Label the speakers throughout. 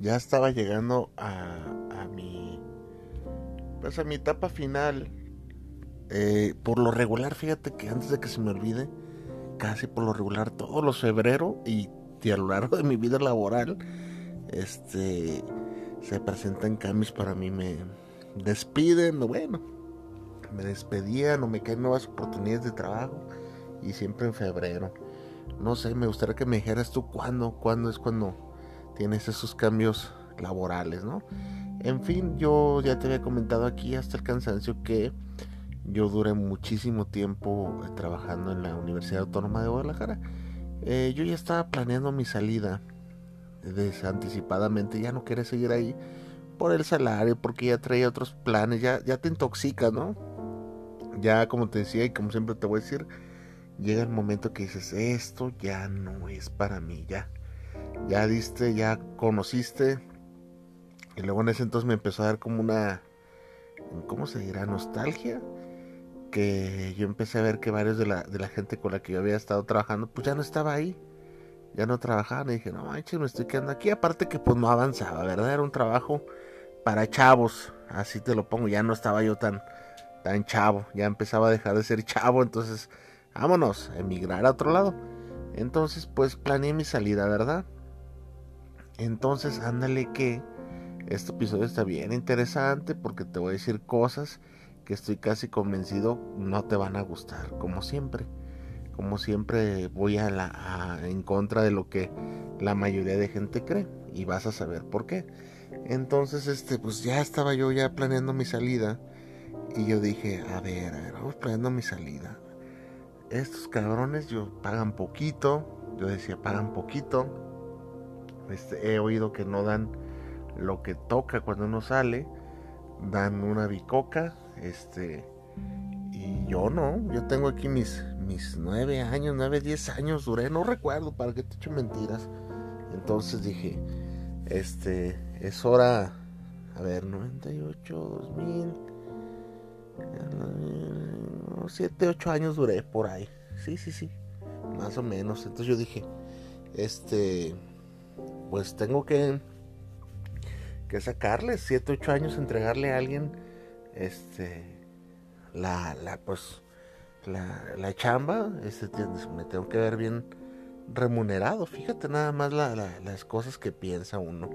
Speaker 1: Ya estaba llegando a, a mi pues a mi etapa final. Eh, por lo regular fíjate que antes de que se me olvide casi por lo regular todos los febrero y, a lo largo de mi vida laboral este se presentan cambios para mí. Me despiden bueno me despedían o me caen nuevas oportunidades de trabajo y siempre en febrero. No sé me gustaría que me dijeras tú cuándo cuándo es cuando tienes esos cambios laborales, ¿no? En fin, yo ya te había comentado aquí hasta el cansancio que yo duré muchísimo tiempo trabajando en la Universidad Autónoma de Guadalajara. Eh, yo ya estaba planeando mi salida desanticipadamente, ya no quería seguir ahí por el salario, porque ya traía otros planes, ya, ya te intoxica, ¿no? Ya como te decía y como siempre te voy a decir, llega el momento que dices, esto ya no es para mí, ya ya diste, ya conociste. Y luego en ese entonces me empezó a dar como una, ¿cómo se dirá? Nostalgia. Que yo empecé a ver que varios de la, de la gente con la que yo había estado trabajando, pues ya no estaba ahí. Ya no trabajaban. Y dije, no manches, me estoy quedando aquí. Aparte que pues no avanzaba, ¿verdad? Era un trabajo para chavos. Así te lo pongo. Ya no estaba yo tan, tan chavo. Ya empezaba a dejar de ser chavo. Entonces, vámonos, emigrar a otro lado. Entonces, pues planeé mi salida, ¿verdad? Entonces, ándale que este episodio está bien interesante porque te voy a decir cosas que estoy casi convencido no te van a gustar, como siempre. Como siempre voy a la en contra de lo que la mayoría de gente cree y vas a saber por qué. Entonces, este, pues ya estaba yo ya planeando mi salida y yo dije, a ver, a ver, vamos planeando mi salida. Estos cabrones yo pagan poquito, yo decía pagan poquito este, he oído que no dan lo que toca cuando uno sale, dan una bicoca, este, y yo no, yo tengo aquí mis, mis nueve años, nueve, diez años duré, no recuerdo para que te eche mentiras. Entonces dije, este, es hora, a ver, 98, 2000, 7, 8 años duré por ahí, sí, sí, sí, más o menos. Entonces yo dije, este, pues tengo que, que sacarle 7, 8 años, entregarle a alguien este la, la pues la, la chamba, este, me tengo que ver bien remunerado. Fíjate nada más las cosas que piensa uno.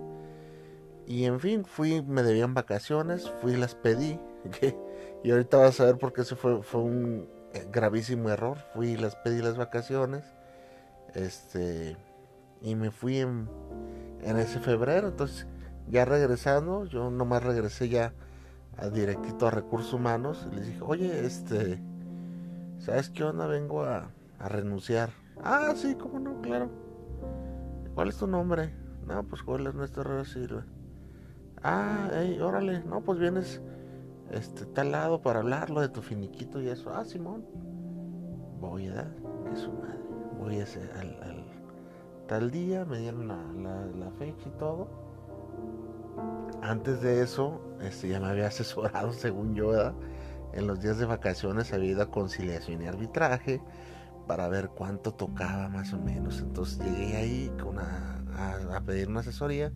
Speaker 1: Y en fin, fui, me debían vacaciones, fui las pedí. y ahorita vas a ver por qué eso fue, fue un gravísimo error. Fui las pedí las vacaciones. Este y me fui en, ese febrero. Entonces, ya regresando, yo nomás regresé ya a directito a recursos humanos y les dije, oye, este, ¿sabes qué onda? Vengo a, renunciar. Ah, sí, cómo no, claro. ¿Cuál es tu nombre? No, pues Joel Ernesto Herrera Silva. Ah, hey, órale, no, pues vienes este tal lado para hablarlo de tu finiquito y eso. Ah, Simón. Voy a dar, que su madre. Voy a hacer al tal día, me dieron la, fecha y todo. Antes de eso, este, ya me había asesorado, según yo, en los días de vacaciones había ido a conciliación y arbitraje para ver cuánto tocaba más o menos. Entonces llegué ahí con a, pedir una asesoría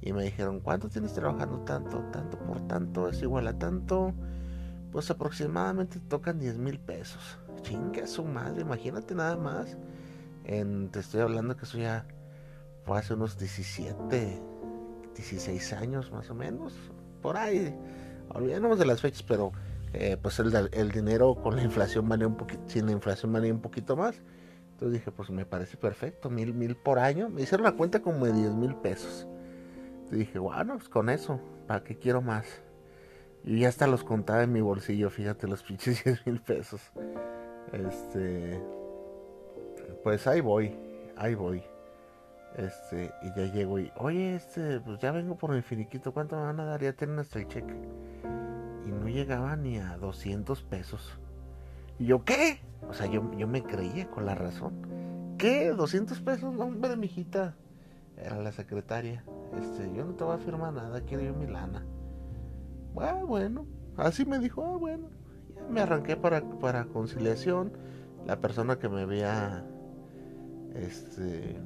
Speaker 1: y me dijeron, ¿cuánto tienes trabajando tanto? Tanto por tanto es igual a tanto. Pues aproximadamente tocan 10 mil pesos. Chinga su madre, imagínate nada más te estoy hablando que eso ya fue hace unos 17, 16 años más o menos, por ahí, olvidémonos de las fechas, pero eh, pues el, dinero con la inflación valía un poquito, sin la inflación valía un poquito más. Entonces dije, pues me parece perfecto, mil, mil por año. Me hicieron la cuenta como de 10 mil pesos. Entonces dije, bueno, pues con eso, ¿para qué quiero más? Y ya hasta los contaba en mi bolsillo, fíjate, los pinches 10 mil pesos. Este, pues ahí voy, ahí voy. Este, y ya llego y, oye, este, pues ya vengo por mi finiquito, ¿cuánto me van a dar? Ya tienen hasta el cheque. Y no llegaba ni a 200 pesos. Y yo, ¿qué? O sea, yo, yo me creía con la razón. ¿Qué? ¿200 pesos? No, hombre, mijita. Era la secretaria. Este, yo no te voy a firmar nada, quiero yo mi lana. Ah, bueno. Así me dijo, ah, bueno. Ya me arranqué para, para conciliación. La persona que me había, este,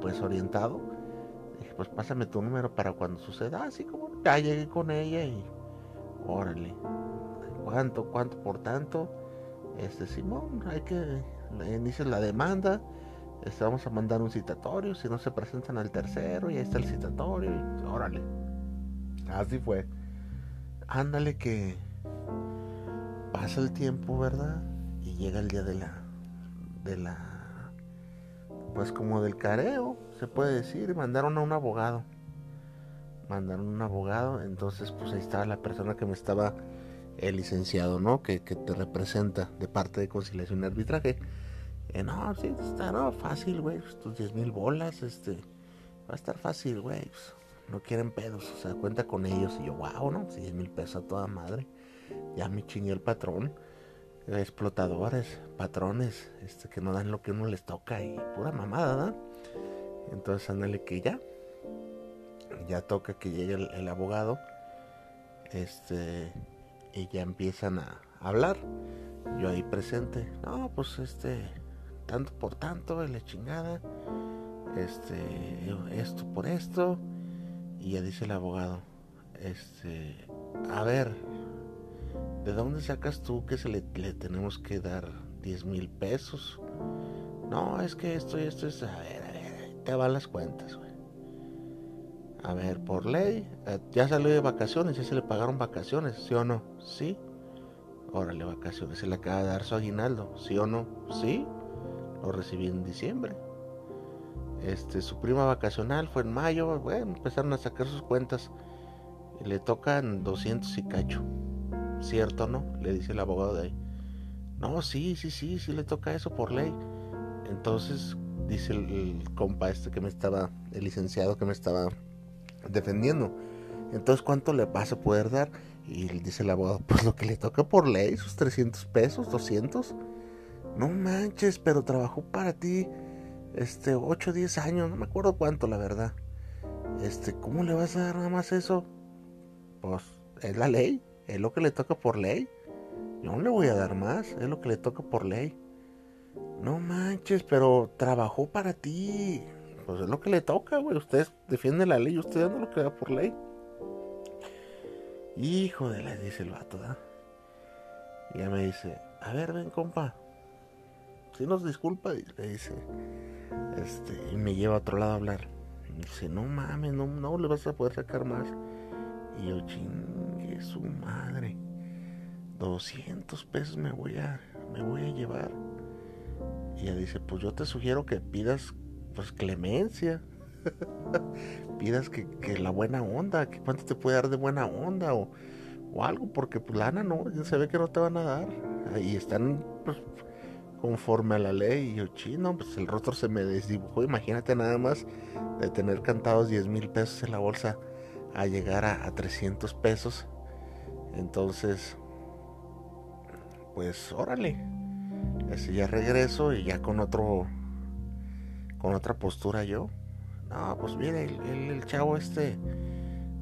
Speaker 1: pues orientado. Dije, pues pásame tu número para cuando suceda. Así como ya llegué con ella y órale. ¿Cuánto, cuánto por tanto? Este Simón, hay que inicie la demanda. Este, vamos a mandar un citatorio. Si no se presentan al tercero, y ahí está el citatorio. Y, órale. Así fue. Ándale que pasa el tiempo, ¿verdad? Y llega el día de la de la pues como del careo, se puede decir, mandaron a un abogado. Mandaron a un abogado, entonces pues ahí estaba la persona que me estaba, el licenciado, ¿no? Que, te representa de parte de conciliación y arbitraje. Eh, no, sí, está, no, fácil, güey, pues, tus 10 mil bolas, este, va a estar fácil, güey. Pues, no quieren pedos, o sea, cuenta con ellos. Y yo, wow, ¿no? 10 mil pesos a toda madre. Ya me chingué el patrón explotadores, patrones, este, que no dan lo que uno les toca y pura mamada, ¿no? Entonces ándale que ya, ya toca que llegue el, abogado, este, y ya empiezan a hablar. Yo ahí presente, no, pues este, tanto por tanto, la chingada, este, esto por esto, y ya dice el abogado, este, a ver, ¿de dónde sacas tú que se le, tenemos que dar 10 mil pesos? No, es que esto y esto es... A ver, a ver, te van las cuentas, güey. A ver, por ley, eh, ya salió de vacaciones, ya se le pagaron vacaciones, ¿sí o no? Sí. Órale, vacaciones, se le acaba de dar su aguinaldo, ¿sí o no? Sí. Lo recibí en diciembre. Este, su prima vacacional fue en mayo, bueno, empezaron a sacar sus cuentas. Y le tocan 200 y cacho. ¿Cierto no? Le dice el abogado de ahí. No, sí, sí, sí, sí le toca eso por ley. Entonces dice el, compa este que me estaba, el licenciado que me estaba defendiendo. Entonces, ¿cuánto le vas a poder dar? Y dice el abogado, pues lo que le toca por ley, sus 300 pesos, 200. No manches, pero trabajó para ti este 8 o 10 años, no me acuerdo cuánto, la verdad. Este, ¿cómo le vas a dar nada más eso? Pues es la ley. Es lo que le toca por ley. Yo no le voy a dar más. Es lo que le toca por ley. No manches, pero trabajó para ti. Pues es lo que le toca, güey. Usted defiende la ley y usted no lo que da por ley. Hijo de la, dice el vato. Y ya me dice, a ver, ven, compa. Si nos disculpa, le dice. Este, y me lleva a otro lado a hablar. Y dice, no mames, no, no le vas a poder sacar más. Y yo, su madre. 200 pesos me voy a, me voy a llevar. Y ella dice, pues yo te sugiero que pidas pues clemencia. pidas que, la buena onda, que cuánto te puede dar de buena onda o, o algo, porque pues lana no, se ve que no te van a dar. Y están pues, conforme a la ley. Y yo, chino, pues el rostro se me desdibujó. Imagínate nada más de tener cantados 10 mil pesos en la bolsa a llegar a, 300 pesos. Entonces, pues órale. Así ya regreso y ya con otro, con otra postura yo. No, pues mire, el, chavo este,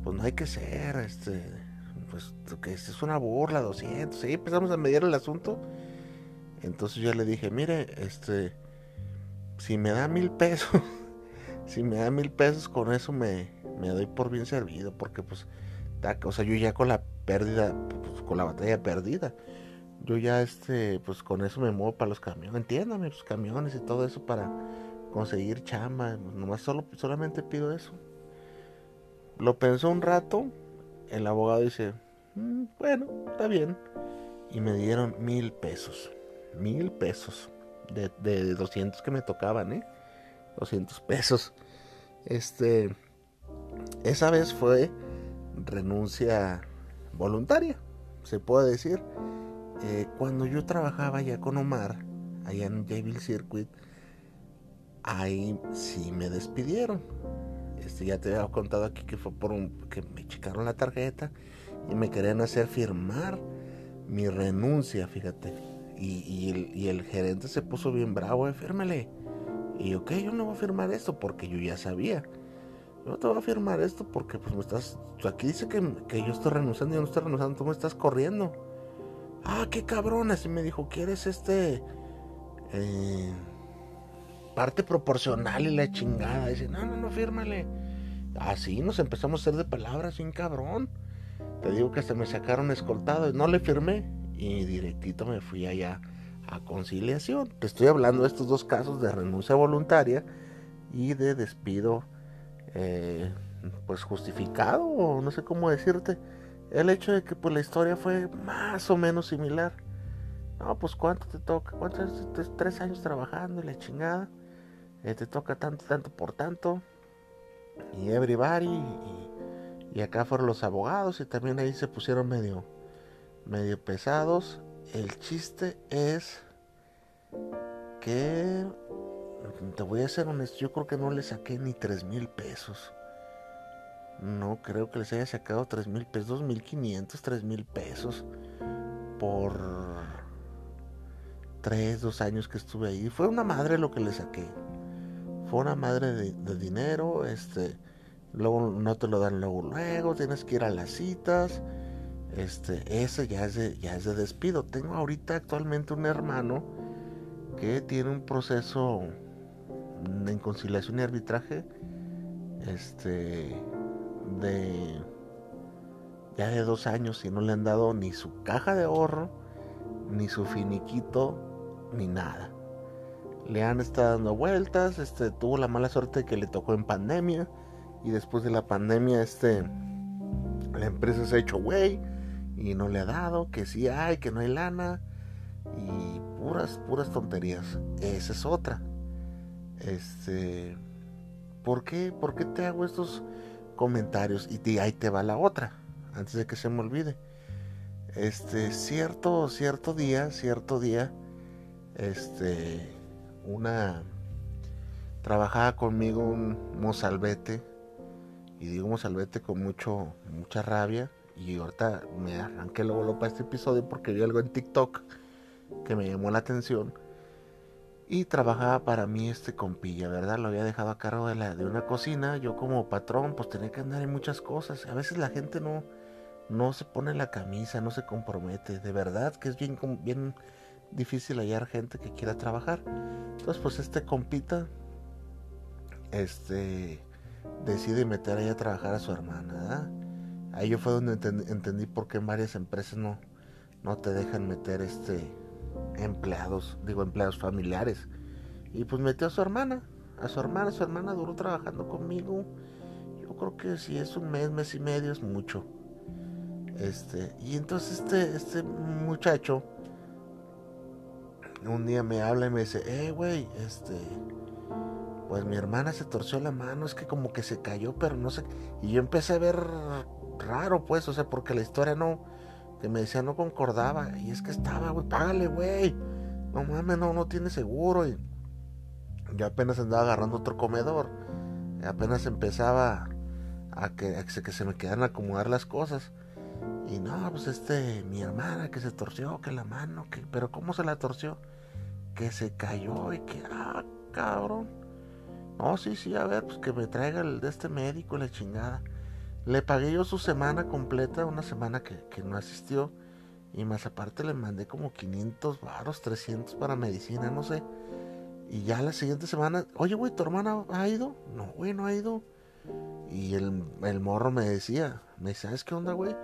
Speaker 1: pues no hay que ser, este, pues que este es una burla, 200. Sí, empezamos a medir el asunto. Entonces yo le dije, mire, este, si me da mil pesos, si me da mil pesos, con eso me, me doy por bien servido porque pues, o sea, yo ya con la pérdida, pues, con la batalla perdida, yo ya este, pues con eso me muevo para los camiones, entiéndame, los camiones y todo eso para conseguir chamba, nomás solo, solamente pido eso. Lo pensó un rato. El abogado dice, "Mm, bueno, está bien. Y me dieron mil pesos. Mil pesos. De, de 200 que me tocaban, ¿eh? 200 pesos. Este, esa vez fue renuncia voluntaria, se puede decir. Eh, cuando yo trabajaba ya con Omar, allá en Jayville Circuit, ahí sí me despidieron. Este, ya te había contado aquí que fue por un, que me checaron la tarjeta y me querían hacer firmar mi renuncia, fíjate. Y, el, gerente se puso bien bravo, eh, fírmale. Y ok, yo no voy a firmar esto porque yo ya sabía. No te voy a firmar esto porque pues me estás... Aquí dice que, que yo estoy renunciando, yo no estoy renunciando, tú me estás corriendo. Ah, qué cabrón, así me dijo, ¿quieres este... Eh, parte proporcional y la chingada? Dice, no, no, no, fírmale. Así nos empezamos a hacer de palabras, sin cabrón. Te digo que hasta me sacaron escoltado, no le firmé y directito me fui allá a conciliación. Te estoy hablando de estos dos casos de renuncia voluntaria y de despido eh, pues justificado o no sé cómo decirte. El hecho de que pues la historia fue más o menos similar. No, pues cuánto te toca, cuántos tres años trabajando y la chingada. Eh, te toca tanto, tanto por tanto. Y everybody. Y, y acá fueron los abogados y también ahí se pusieron medio, medio pesados. El chiste es que, te voy a ser honesto, yo creo que no le saqué ni tres mil pesos. No creo que les haya sacado tres mil pesos, dos mil quinientos, tres mil pesos por tres, dos años que estuve ahí. Fue una madre lo que le saqué. Fue una madre de, de dinero, este, luego no te lo dan luego, luego, tienes que ir a las citas este, ese ya es, de, ya es de despido. Tengo ahorita actualmente un hermano que tiene un proceso en conciliación y arbitraje. Este, de ya de dos años y no le han dado ni su caja de ahorro, ni su finiquito, ni nada. Le han estado dando vueltas, este, tuvo la mala suerte que le tocó en pandemia y después de la pandemia, este, la empresa se ha hecho güey y no le ha dado, que sí hay, que no hay lana y puras, puras tonterías. Esa es otra. Este, ¿por qué, ¿por qué te hago estos comentarios? Y ahí te va la otra, antes de que se me olvide. Este, cierto, cierto día, cierto día, este, una, trabajaba conmigo un mozalbete, y digo mozalbete con mucho, mucha rabia, y ahorita me arranqué luego para este episodio porque vi algo en TikTok que me llamó la atención. Y trabajaba para mí este compilla, ¿verdad? Lo había dejado a cargo de, la, de una cocina. Yo como patrón pues tenía que andar en muchas cosas. A veces la gente no, no se pone la camisa, no se compromete. De verdad que es bien, bien difícil hallar gente que quiera trabajar. Entonces pues este compita este decide meter ahí a trabajar a su hermana, ¿verdad? Ahí yo fue donde entendí, entendí, por qué en varias empresas no, no te dejan meter este empleados, digo empleados familiares. Y pues metió a su hermana, a su hermana, su hermana duró trabajando conmigo. Yo creo que si es un mes, mes y medio es mucho. Este, y entonces este, este muchacho un día me habla y me dice, eh, güey, este, pues mi hermana se torció la mano, es que como que se cayó, pero no sé. Y yo empecé a ver raro, pues, o sea, porque la historia no, que me decía no concordaba. Y es que estaba, güey, págale, güey. No mames, no, no tiene seguro. Y yo apenas andaba agarrando otro comedor. Apenas empezaba a que, a que se me quedaran a acomodar las cosas. Y no, pues este, mi hermana que se torció, que la mano, que, pero ¿cómo se la torció? Que se cayó y que, ah, cabrón. No, sí, sí, a ver, pues que me traiga el de este médico, la chingada. Le pagué yo su semana completa, una semana que, que no asistió. Y más aparte le mandé como 500 varos, 300 para medicina, no sé. Y ya la siguiente semana, oye, güey, ¿tu hermana ha ido? No, güey, no ha ido. Y el, el morro me decía, me dice, ¿sabes qué onda, güey?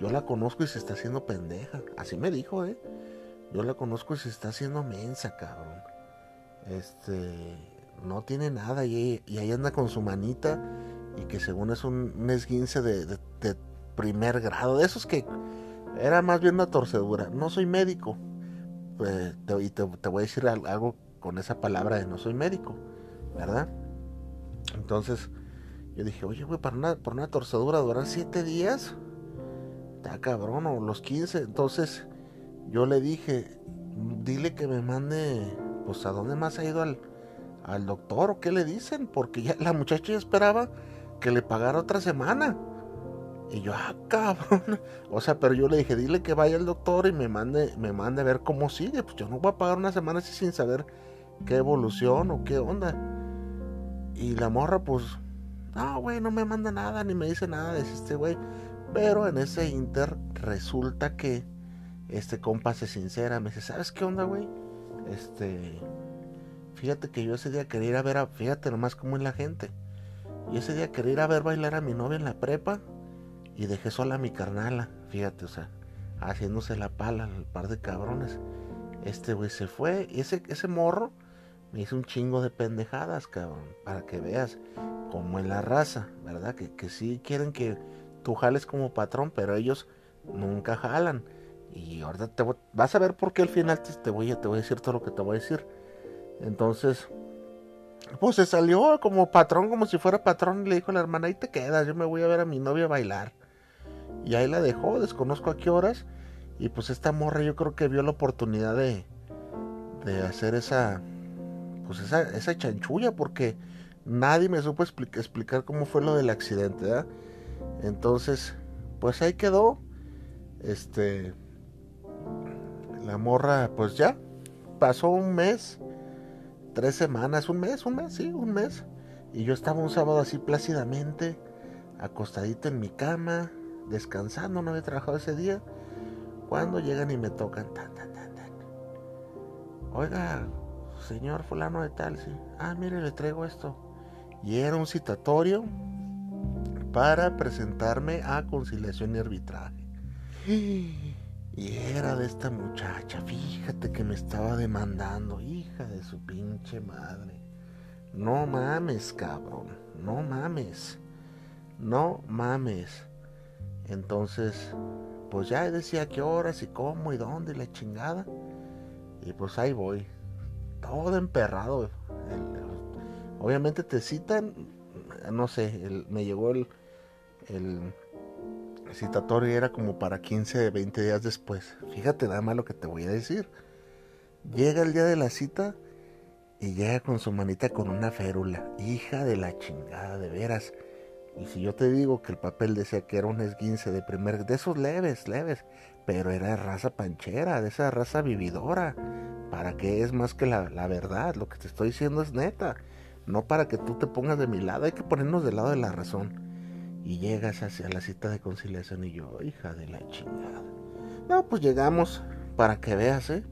Speaker 1: Yo la conozco y se está haciendo pendeja. Así me dijo, ¿eh? Yo la conozco y se está haciendo mensa, cabrón. Este, no tiene nada y, y ahí anda con su manita y que según es un, esguince de, primer grado, de esos que era más bien una torcedura. No soy médico, pues, y te, voy a decir algo con esa palabra de no soy médico, ¿verdad? Entonces yo dije, oye, güey, para una, por una torcedura durar siete días, está cabrón, o los 15. Entonces yo le dije, dile que me mande, pues a dónde más ha ido al, al doctor o qué le dicen, porque ya la muchacha ya esperaba que le pagara otra semana. Y yo, ah, cabrón. O sea, pero yo le dije, dile que vaya al doctor y me mande, me mande a ver cómo sigue. Pues yo no voy a pagar una semana así sin saber qué evolución o qué onda. Y la morra, pues, no, güey, no me manda nada, ni me dice nada de este güey. Pero en ese inter resulta que este compa se sincera, me dice, ¿sabes qué onda, güey? Este, fíjate que yo ese día quería ir a ver a, fíjate nomás cómo es la gente. Y ese día quería ir a ver bailar a mi novia en la prepa y dejé sola a mi carnala, fíjate, o sea, haciéndose la pala al par de cabrones. Este güey se fue y ese, ese morro me hizo un chingo de pendejadas, cabrón, para que veas cómo es la raza, ¿verdad? Que, que sí quieren que tú jales como patrón, pero ellos nunca jalan. Y ahorita te vas a ver por qué al final te, te, voy, te voy a decir todo lo que te voy a decir. Entonces, pues se salió como patrón, como si fuera patrón, y le dijo a la hermana, ahí te quedas, yo me voy a ver a mi novia bailar. Y ahí la dejó, desconozco a qué horas. Y pues esta morra yo creo que vio la oportunidad de, de hacer esa, pues esa, esa chanchulla, porque nadie me supo explicar cómo fue lo del accidente. Entonces, pues ahí quedó. Este, la morra, pues ya, pasó un mes tres semanas, un mes, un mes, sí, un mes. Y yo estaba un sábado así plácidamente, acostadito en mi cama, descansando, no había trabajado ese día. Cuando llegan y me tocan, tan, tan, tan, tan. Oiga, señor fulano de tal, sí. Ah, mire, le traigo esto. Y era un citatorio para presentarme a conciliación y arbitraje. Y era de esta muchacha, fíjate que me estaba demandando, hija de su pinche madre. No mames, cabrón, no mames, no mames. Entonces, pues ya decía qué horas y cómo y dónde y la chingada. Y pues ahí voy, todo emperrado. obviamente te citan, no sé, me llegó el, el citatorio era como para 15, 20 días después. Fíjate nada más lo que te voy a decir. Llega el día de la cita y llega con su manita con una férula. Hija de la chingada, de veras. Y si yo te digo que el papel decía que era un esguince de primer, de esos leves, leves, pero era de raza panchera, de esa raza vividora. ¿Para qué es más que la, la verdad? Lo que te estoy diciendo es neta. No para que tú te pongas de mi lado, hay que ponernos del lado de la razón y llegas hacia la cita de conciliación y yo, hija de la chingada. No, pues llegamos, para que veas, ¿eh?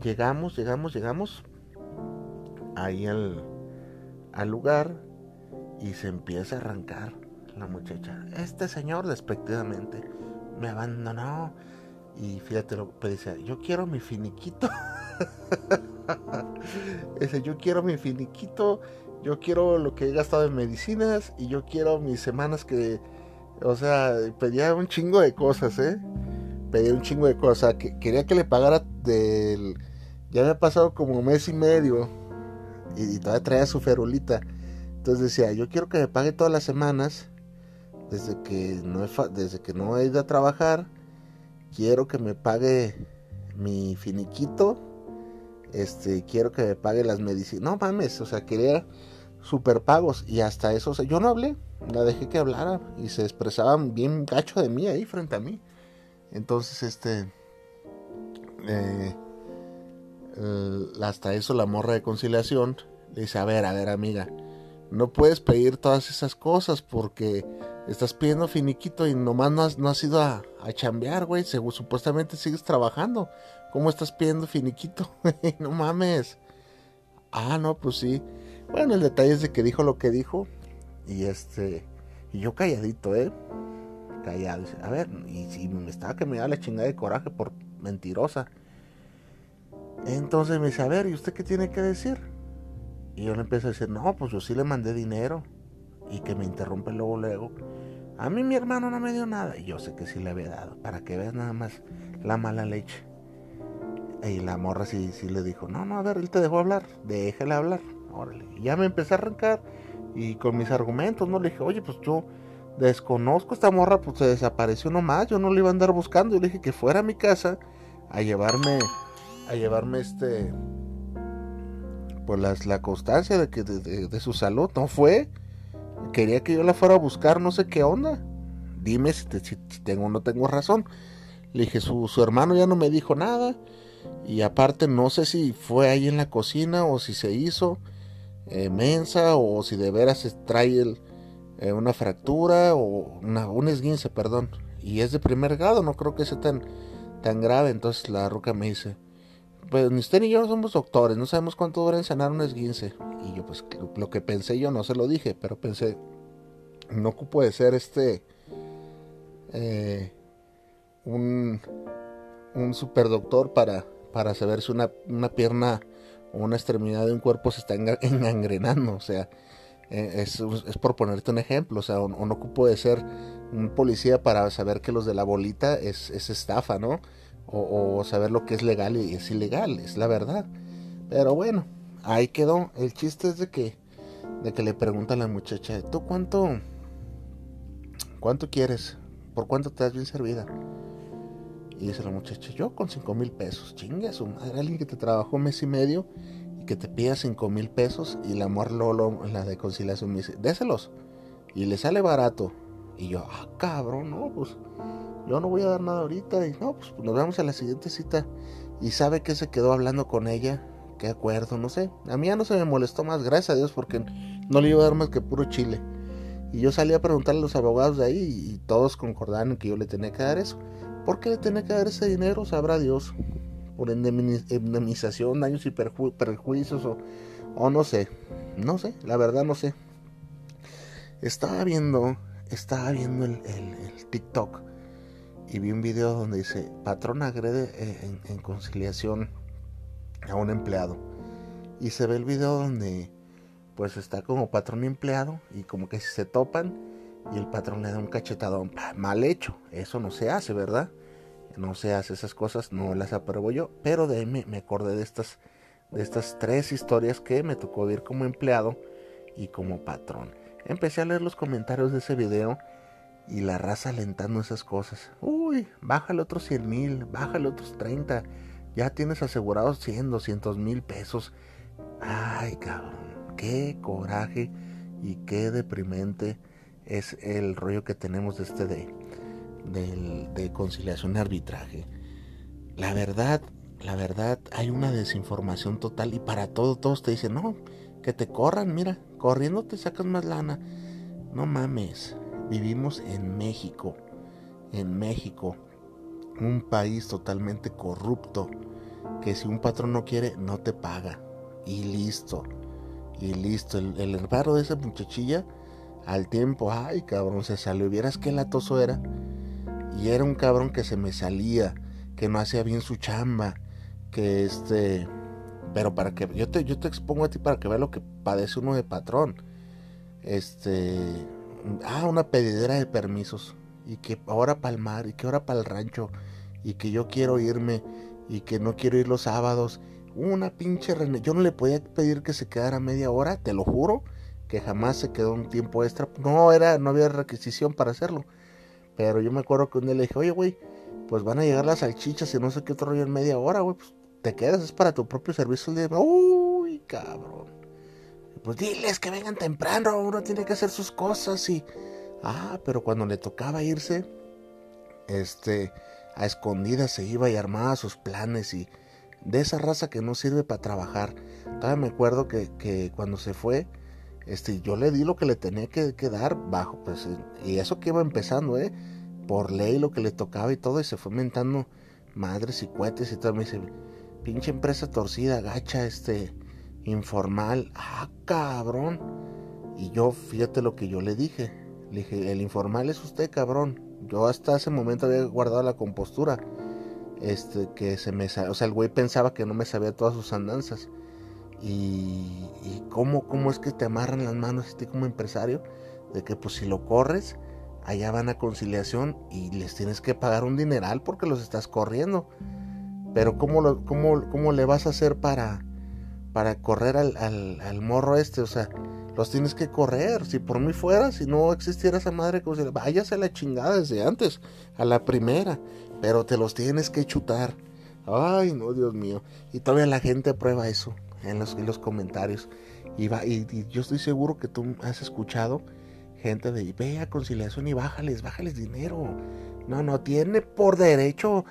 Speaker 1: Llegamos, llegamos, llegamos ahí al, al lugar y se empieza a arrancar la muchacha. Este señor, despectivamente, me abandonó. Y fíjate lo que dice, yo quiero mi finiquito. Ese, yo quiero mi finiquito yo quiero lo que he gastado en medicinas y yo quiero mis semanas que, o sea, pedía un chingo de cosas, ¿eh? Pedía un chingo de cosas, que quería que le pagara del... Ya había pasado como mes y medio y, todavía traía su ferulita. Entonces decía, yo quiero que me pague todas las semanas desde que no he, desde que no he ido a trabajar. Quiero que me pague mi finiquito. Este, quiero que me pague las medicinas. No mames, o sea, quería super pagos y hasta eso, yo no hablé, la dejé que hablara y se expresaban bien gacho de mí ahí frente a mí. Entonces, este, eh, hasta eso la morra de conciliación le dice, a ver, a ver amiga, no puedes pedir todas esas cosas porque estás pidiendo finiquito y nomás no has, no has ido a, a chambear, güey, supuestamente sigues trabajando. ¿Cómo estás pidiendo finiquito? no mames. Ah, no, pues sí. Bueno, el detalle es de que dijo lo que dijo. Y este. Y yo calladito, ¿eh? Callado. A ver, y si me estaba que me da la chingada de coraje por mentirosa. Entonces me dice, a ver, ¿y usted qué tiene que decir? Y yo le empiezo a decir, no, pues yo sí le mandé dinero. y que me interrumpe luego, luego. A mí mi hermano no me dio nada. Y yo sé que sí le había dado. Para que veas nada más la mala leche. Y la morra sí, sí le dijo, no, no, a ver, él te dejó hablar. Déjale hablar. Órale. Y ya me empecé a arrancar. Y con mis argumentos, ¿no? Le dije, oye, pues yo desconozco esta morra, pues se desapareció nomás. Yo no le iba a andar buscando. Yo le dije que fuera a mi casa a llevarme, a llevarme este, pues la constancia de, que, de, su salud. No fue. Quería que yo la fuera a buscar, no sé qué onda. Dime si, si, tengo o no tengo razón. Le dije, su, su hermano ya no me dijo nada. Y aparte no sé si fue ahí en la cocina o si se hizo eh, mensa o si de veras trae eh, una fractura o un esguince, perdón. Y es de primer grado, no creo que sea tan, tan grave. Entonces la ruca me dice, pues ni usted ni yo somos doctores, no sabemos cuánto dura en sanar un esguince. Y yo pues lo que pensé yo no se lo dije, pero pensé, no puede ser este eh, un, un superdoctor para, para saber si una, una pierna o una extremidad de un cuerpo se está engangrenando. O sea, eh, es, es, por ponerte un ejemplo. O sea, o, no ocupo de ser un policía para saber que los de la bolita es, es estafa, ¿no? O, o, saber lo que es legal y es ilegal, es la verdad. Pero bueno, ahí quedó. El chiste es de que, de que le pregunta a la muchacha, ¿tú cuánto, cuánto quieres? ¿Por cuánto te das bien servida? Y dice la muchacha, yo con cinco mil pesos. Chinga su madre, alguien que te trabajó mes y medio y que te pida cinco mil pesos. Y la amor Lolo, la de conciliación, me dice, déselos. Y le sale barato. Y yo, ah, cabrón, no, pues yo no voy a dar nada ahorita. Y no, pues nos vemos a la siguiente cita. Y sabe que se quedó hablando con ella. Qué acuerdo, no sé. A mí ya no se me molestó más, gracias a Dios, porque no le iba a dar más que puro chile. Y yo salí a preguntarle a los abogados de ahí y todos concordaron que yo le tenía que dar eso. ¿Por qué le tenía que dar ese dinero? Sabrá Dios. Por indemnización, daños y perjuicios o, o no sé. No sé, la verdad no sé. Estaba viendo, estaba viendo el, TikTok y vi un video donde dice, patrón agrede eh, en, conciliación a un empleado. Y se ve el video donde pues está como patrón y empleado y como que se topan y el patrón le da un cachetadón. Mal hecho, eso no se hace, ¿verdad? No se hace esas cosas, no las apruebo yo. Pero de ahí me, acordé de estas, de estas tres historias que me tocó vivir como empleado y como patrón. Empecé a leer los comentarios de ese video y la raza alentando esas cosas. Uy, bájale otros 100 mil, bájale otros 30. Ya tienes asegurados 100, 200 mil pesos. Ay, cabrón, qué coraje y qué deprimente es el rollo que tenemos de este de, de, conciliación y arbitraje. La verdad, la verdad, hay una desinformación total y para todo, todos te dicen, no, que te corran, mira, corriendo te sacas más lana. No mames, vivimos en México, en México, un país totalmente corrupto, que si un patrón no quiere, no te paga. Y listo, y listo. El, el de esa muchachilla al tiempo, ay cabrón, se salió. Vieras qué latoso era. Y era un cabrón que se me salía, que no hacía bien su chamba, que este... Pero para que yo te, yo te expongo a ti para que veas lo que padece uno de patrón. Este... Ah, una pedidera de permisos. Y que ahora para el mar, y que ahora para el rancho. Y que yo quiero irme, y que no quiero ir los sábados. Una pinche. Yo no le podía pedir que se quedara media hora, te lo juro que jamás se quedó un tiempo extra. No era, no había requisición para hacerlo. Pero yo me acuerdo que un día le dije, oye, güey, pues van a llegar las salchichas y no sé qué otro rollo en media hora, güey. Pues te quedas, es para tu propio servicio el día. Uy, cabrón. Pues diles que vengan temprano, uno tiene que hacer sus cosas y... Ah, pero cuando le tocaba irse, este, a escondidas se iba y armaba sus planes y de esa raza que no sirve para trabajar. Todavía me acuerdo que, que cuando se fue, este, yo le di lo que le tenía que, dar bajo, pues, y eso que iba empezando, ¿eh? Por ley lo que le tocaba y todo, y se fue mentando madres y cohetes y todo. Me dice, pinche empresa torcida, gacha, este, informal, ah, cabrón. Y yo, fíjate lo que yo le dije. Le dije, el informal es usted, cabrón. Yo hasta ese momento había guardado la compostura. Este, que se me... O sea, el güey pensaba que no me sabía todas sus andanzas y, cómo, cómo es que te amarran las manos este como empresario de que pues si lo corres, allá van a conciliación y les tienes que pagar un dineral porque los estás corriendo. Pero ¿cómo, cómo, cómo le vas a hacer para, para correr al, al, morro este? O sea, los tienes que correr. Si por mí fuera, si no existiera esa madre, como si a la chingada desde antes, a la primera. Pero te los tienes que chutar. Ay, no, Dios mío. Y todavía la gente prueba eso en los, en los comentarios. Y, va, y, yo estoy seguro que tú has escuchado gente de ve a conciliación y bájales, bájales dinero. No, no, tiene por derecho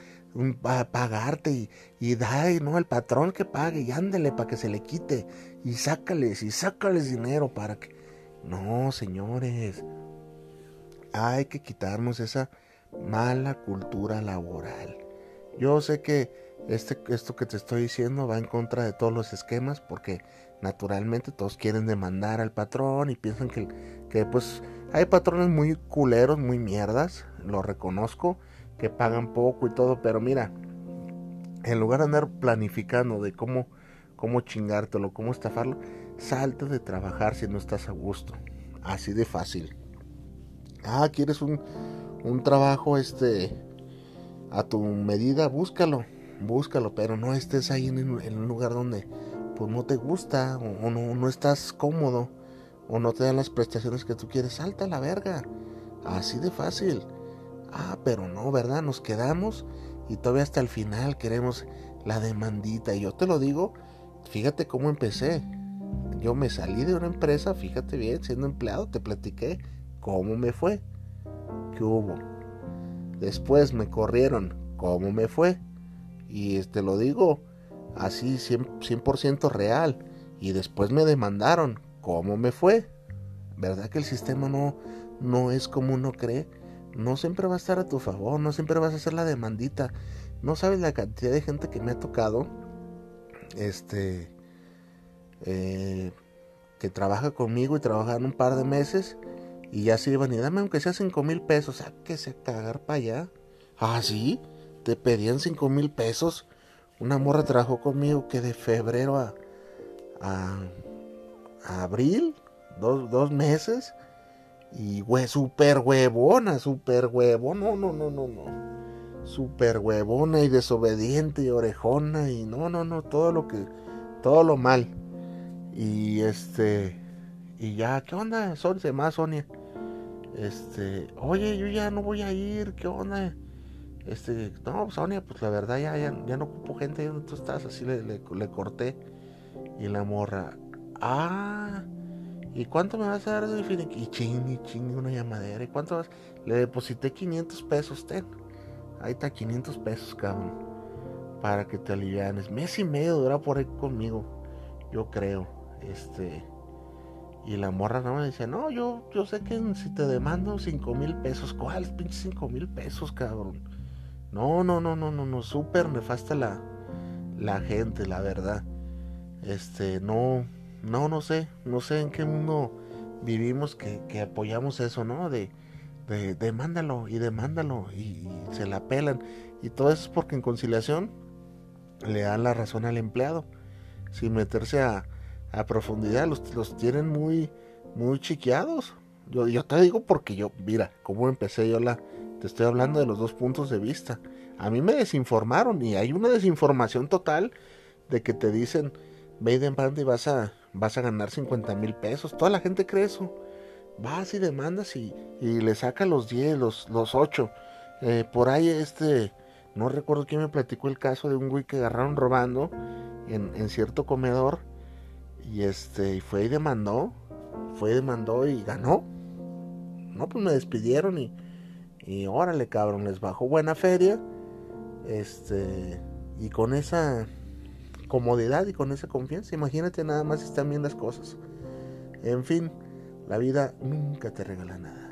Speaker 1: a pagarte y, y da, ¿no? El patrón que pague y ándele para que se le quite y sácales y sácales dinero para que... No, señores, hay que quitarnos esa mala cultura laboral. Yo sé que este, esto que te estoy diciendo va en contra de todos los esquemas porque naturalmente todos quieren demandar al patrón y piensan que, que pues hay patrones muy culeros, muy mierdas, lo reconozco, que pagan poco y todo, pero mira, en lugar de andar planificando de cómo, cómo chingártelo, cómo estafarlo, salte de trabajar si no estás a gusto. Así de fácil. Ah, quieres un, un trabajo este a tu medida, búscalo, búscalo, pero no estés ahí en, un lugar donde pues no te gusta o, no, no, estás cómodo o no te dan las prestaciones que tú quieres, salta a la verga. Así de fácil. Ah, pero no, ¿verdad? Nos quedamos y todavía hasta el final queremos la demandita. Y yo te lo digo, fíjate cómo empecé. Yo me salí de una empresa, fíjate bien, siendo empleado, te platiqué cómo me fue. ¿Qué hubo? Después me corrieron, ¿cómo me fue? Y te este, lo digo, así 100%, real. Y después me demandaron. ¿Cómo me fue? ¿Verdad que el sistema no, no es como uno cree? No siempre va a estar a tu favor, no siempre vas a hacer la demandita. No sabes la cantidad de gente que me ha tocado, este, eh, que trabaja conmigo y trabajan un par de meses y ya se iban y dame aunque sea cinco mil pesos, ¿a que se cagar para allá? Ah, sí, te pedían cinco mil pesos una morra trabajó conmigo que de febrero a, a, abril, dos, dos, meses. Y güey, super huevona, super huevona, no, no, no, no, no. Super huevona y desobediente y orejona y no, no, no, todo lo que, todo lo mal. Y este, y ya, ¿qué onda? Sonia, más Sonia. Este, oye, yo ya no voy a ir, ¿qué onda? Este, no, Sonia, pues la verdad ya, ya, no ocupo gente donde tú estás. Así le, le, corté. Y la morra, ah, ¿y cuánto me vas a dar Y ching, y ching, una llamadera. ¿Y cuánto vas? Le deposité 500 pesos, ten. Ahí está, 500 pesos, cabrón. Para que te alivianes. Mes y medio dura por ahí conmigo. Yo creo. Este. Y la morra no me dice, no, yo, yo sé que si te demando 5 mil pesos, ¿cuál? Pinche 5 mil pesos, cabrón. No, no, no, no, no, no, súper nefasta la, la gente, la verdad. Este, no, no, no sé, no sé en qué mundo vivimos que, que apoyamos eso, ¿no? De, de demándalo y demándalo y, se la pelan. Y todo eso es porque en conciliación le dan la razón al empleado. Sin meterse a, a profundidad, los, los, tienen muy, muy chiqueados. Yo, yo te digo porque yo, mira, cómo empecé yo la, te estoy hablando de los dos puntos de vista. A mí me desinformaron y hay una desinformación total de que te dicen, ve de y vas a, vas a ganar 50 mil pesos. Toda la gente cree eso. Vas y demandas y, y le saca los 10, los, los 8. Eh, por ahí este, no recuerdo quién me platicó el caso de un güey que agarraron robando en, en cierto comedor. Y este, y fue y demandó. Fue y demandó y ganó. No, pues me despidieron y y órale, cabrón, les bajó buena feria. Este, y con esa comodidad y con esa confianza, imagínate nada más están bien las cosas. En fin, la vida nunca te regala nada.